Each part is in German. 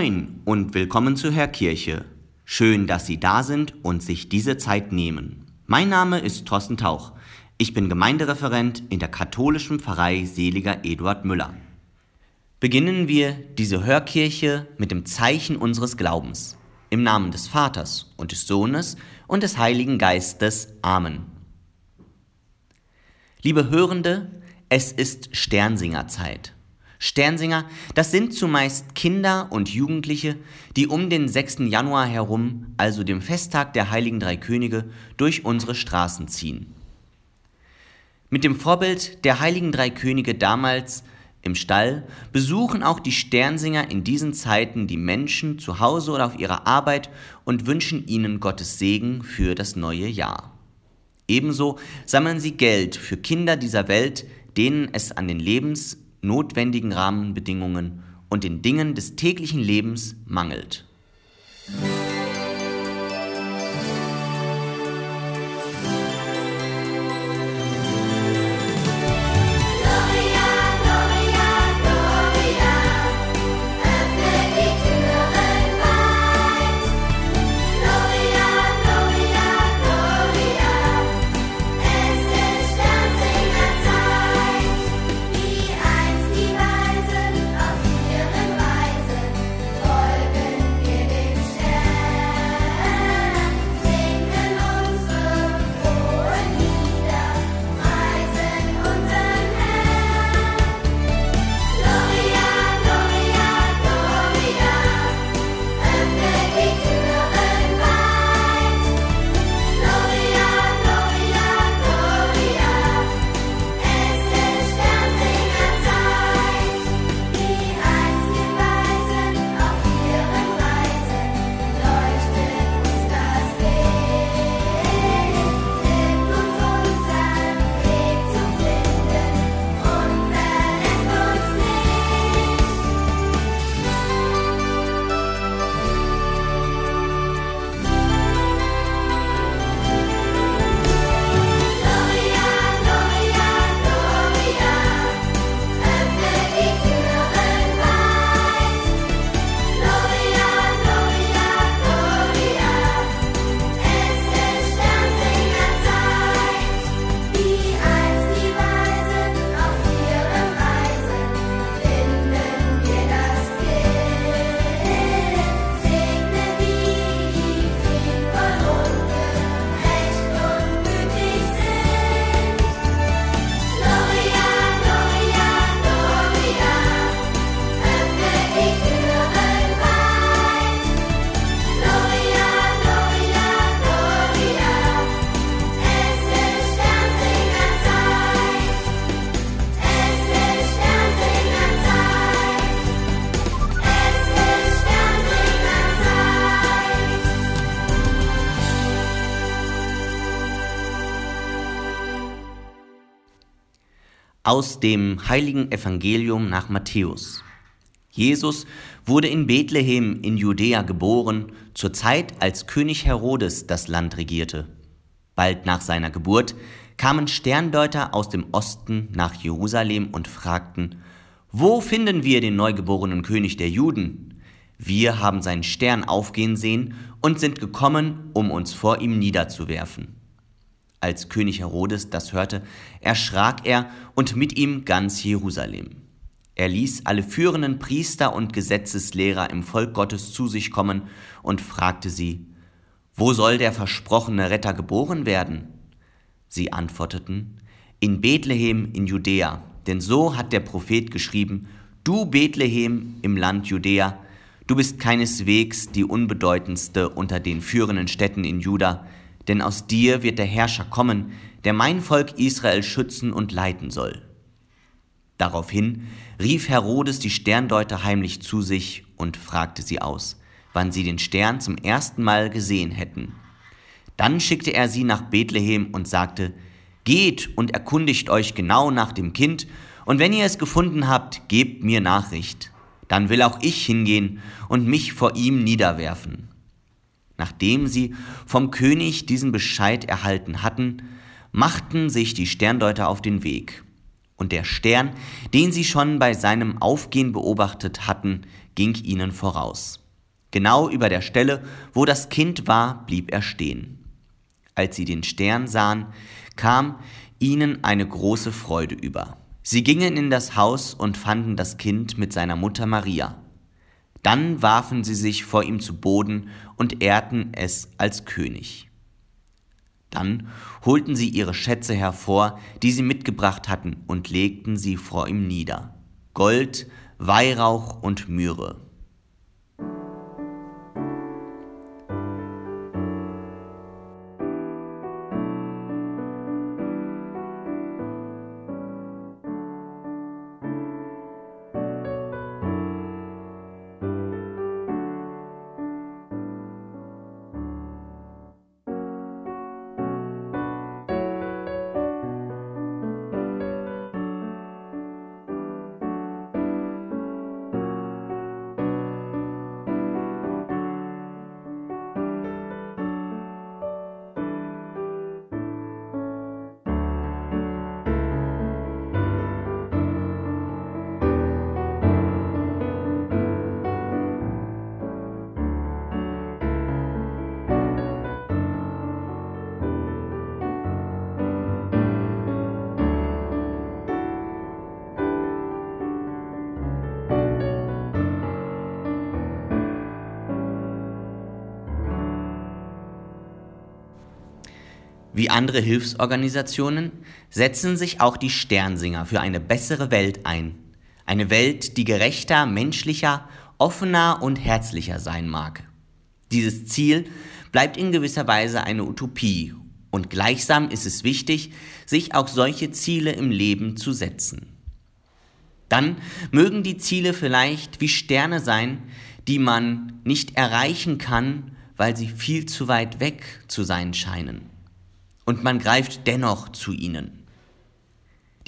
Moin und willkommen zur Hörkirche. Schön, dass Sie da sind und sich diese Zeit nehmen. Mein Name ist Thorsten Tauch. Ich bin Gemeindereferent in der katholischen Pfarrei Seliger Eduard Müller. Beginnen wir diese Hörkirche mit dem Zeichen unseres Glaubens. Im Namen des Vaters und des Sohnes und des Heiligen Geistes. Amen. Liebe Hörende, es ist Sternsingerzeit. Sternsinger, das sind zumeist Kinder und Jugendliche, die um den 6. Januar herum, also dem Festtag der heiligen drei Könige, durch unsere Straßen ziehen. Mit dem Vorbild der heiligen drei Könige damals im Stall besuchen auch die Sternsinger in diesen Zeiten die Menschen zu Hause oder auf ihrer Arbeit und wünschen ihnen Gottes Segen für das neue Jahr. Ebenso sammeln sie Geld für Kinder dieser Welt, denen es an den Lebens notwendigen Rahmenbedingungen und den Dingen des täglichen Lebens mangelt. Aus dem heiligen Evangelium nach Matthäus. Jesus wurde in Bethlehem in Judäa geboren, zur Zeit, als König Herodes das Land regierte. Bald nach seiner Geburt kamen Sterndeuter aus dem Osten nach Jerusalem und fragten, Wo finden wir den neugeborenen König der Juden? Wir haben seinen Stern aufgehen sehen und sind gekommen, um uns vor ihm niederzuwerfen. Als König Herodes das hörte, erschrak er und mit ihm ganz Jerusalem. Er ließ alle führenden Priester und Gesetzeslehrer im Volk Gottes zu sich kommen und fragte sie, Wo soll der versprochene Retter geboren werden? Sie antworteten, In Bethlehem in Judäa, denn so hat der Prophet geschrieben, Du Bethlehem im Land Judäa, du bist keineswegs die unbedeutendste unter den führenden Städten in Juda, denn aus dir wird der Herrscher kommen, der mein Volk Israel schützen und leiten soll. Daraufhin rief Herodes die Sterndeuter heimlich zu sich und fragte sie aus, wann sie den Stern zum ersten Mal gesehen hätten. Dann schickte er sie nach Bethlehem und sagte, Geht und erkundigt euch genau nach dem Kind, und wenn ihr es gefunden habt, gebt mir Nachricht. Dann will auch ich hingehen und mich vor ihm niederwerfen. Nachdem sie vom König diesen Bescheid erhalten hatten, machten sich die Sterndeuter auf den Weg. und der Stern, den sie schon bei seinem Aufgehen beobachtet hatten, ging ihnen voraus. Genau über der Stelle, wo das Kind war, blieb er stehen. Als sie den Stern sahen, kam ihnen eine große Freude über. Sie gingen in das Haus und fanden das Kind mit seiner Mutter Maria. Dann warfen sie sich vor ihm zu Boden und ehrten es als König. Dann holten sie ihre Schätze hervor, die sie mitgebracht hatten, und legten sie vor ihm nieder. Gold, Weihrauch und Myrrhe. Wie andere Hilfsorganisationen setzen sich auch die Sternsinger für eine bessere Welt ein. Eine Welt, die gerechter, menschlicher, offener und herzlicher sein mag. Dieses Ziel bleibt in gewisser Weise eine Utopie und gleichsam ist es wichtig, sich auch solche Ziele im Leben zu setzen. Dann mögen die Ziele vielleicht wie Sterne sein, die man nicht erreichen kann, weil sie viel zu weit weg zu sein scheinen und man greift dennoch zu ihnen.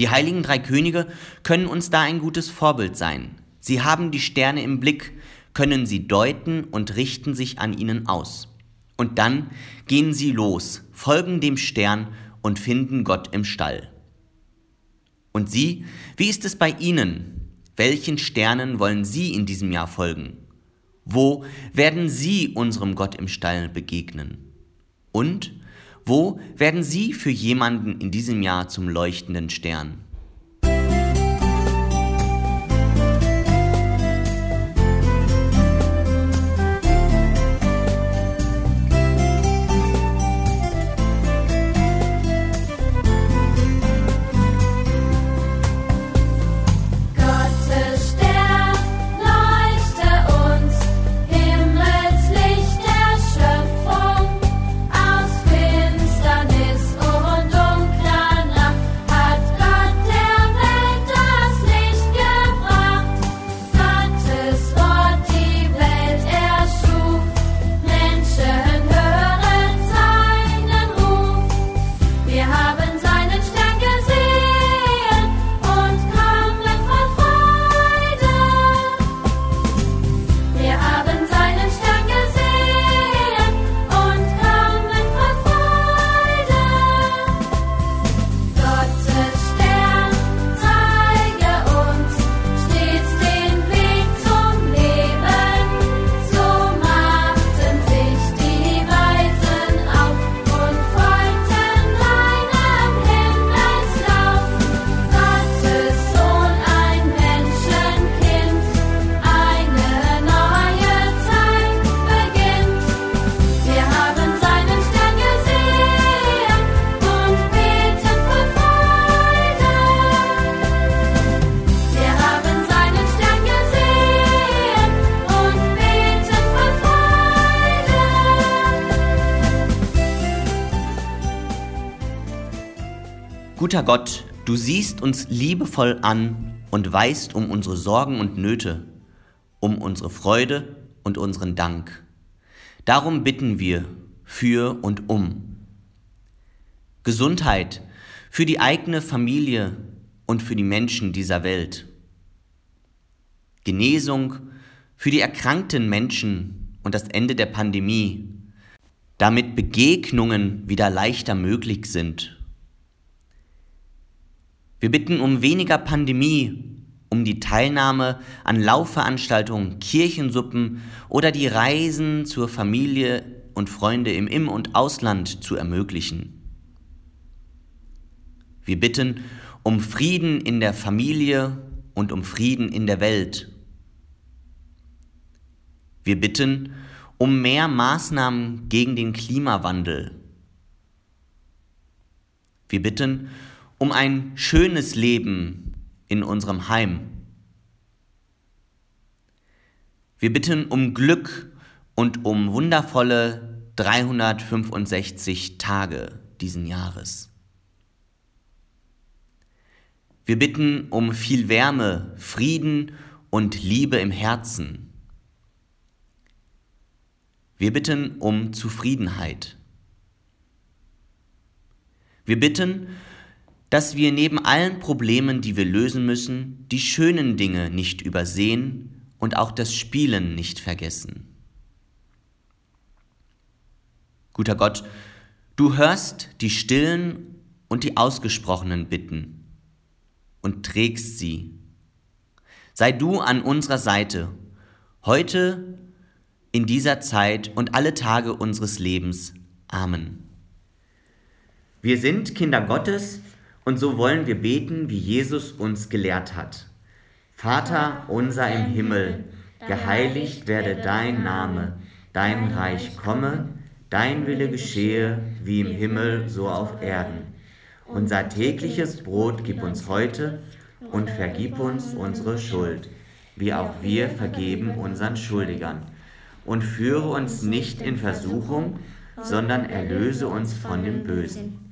Die heiligen drei Könige können uns da ein gutes Vorbild sein. Sie haben die Sterne im Blick, können sie deuten und richten sich an ihnen aus. Und dann gehen sie los, folgen dem Stern und finden Gott im Stall. Und Sie, wie ist es bei Ihnen? Welchen Sternen wollen Sie in diesem Jahr folgen? Wo werden Sie unserem Gott im Stall begegnen? Und wo werden Sie für jemanden in diesem Jahr zum leuchtenden Stern? Guter Gott, du siehst uns liebevoll an und weißt um unsere Sorgen und Nöte, um unsere Freude und unseren Dank. Darum bitten wir für und um. Gesundheit für die eigene Familie und für die Menschen dieser Welt. Genesung für die erkrankten Menschen und das Ende der Pandemie, damit Begegnungen wieder leichter möglich sind Wir bitten um weniger Pandemie, um die Teilnahme an Laufveranstaltungen, Kirchensuppen oder die Reisen zur Familie und Freunde im Im- und Ausland zu ermöglichen. Wir bitten um Frieden in der Familie und um Frieden in der Welt. Wir bitten um mehr Maßnahmen gegen den Klimawandel. Wir bitten um ein schönes Leben in unserem Heim. Wir bitten um Glück und um wundervolle 365 Tage diesen Jahres. Wir bitten um viel Wärme, Frieden und Liebe im Herzen. Wir bitten um Zufriedenheit. Wir bitten, dass wir neben allen Problemen, die wir lösen müssen, die schönen Dinge nicht übersehen und auch das Spielen nicht vergessen. Guter Gott, du hörst die stillen und die ausgesprochenen Bitten und trägst sie. Sei du an unserer Seite, heute, in dieser Zeit und alle Tage unseres Lebens. Amen. Wir sind Kinder Gottes und so wollen wir beten, wie Jesus uns gelehrt hat. Vater unser im Himmel, geheiligt werde dein Name, dein Reich komme, dein Wille geschehe, wie im Himmel so auf Erden. Unser tägliches Brot gib uns heute und vergib uns unsere Schuld, wie auch wir vergeben unseren Schuldigern. Und führe uns nicht in Versuchung, sondern erlöse uns von dem Bösen.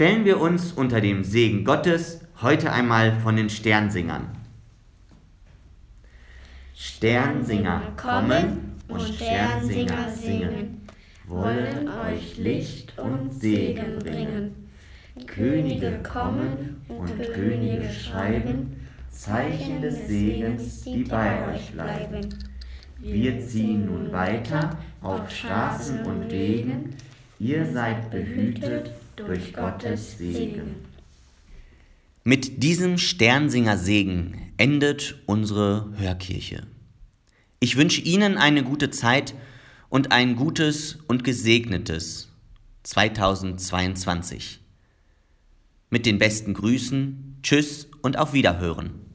Stellen wir uns unter dem Segen Gottes heute einmal von den Sternsingern. Sternsinger kommen und Sternsinger singen. wollen euch Licht und Segen bringen. Könige kommen und Könige schreiben, Zeichen des Segens, die bei euch bleiben. Wir ziehen nun weiter auf Straßen und Wegen, ihr seid behütet durch Gottes Segen. Mit diesem Sternsinger Segen endet unsere Hörkirche. Ich wünsche Ihnen eine gute Zeit und ein gutes und gesegnetes 2022. Mit den besten Grüßen, Tschüss und auf Wiederhören.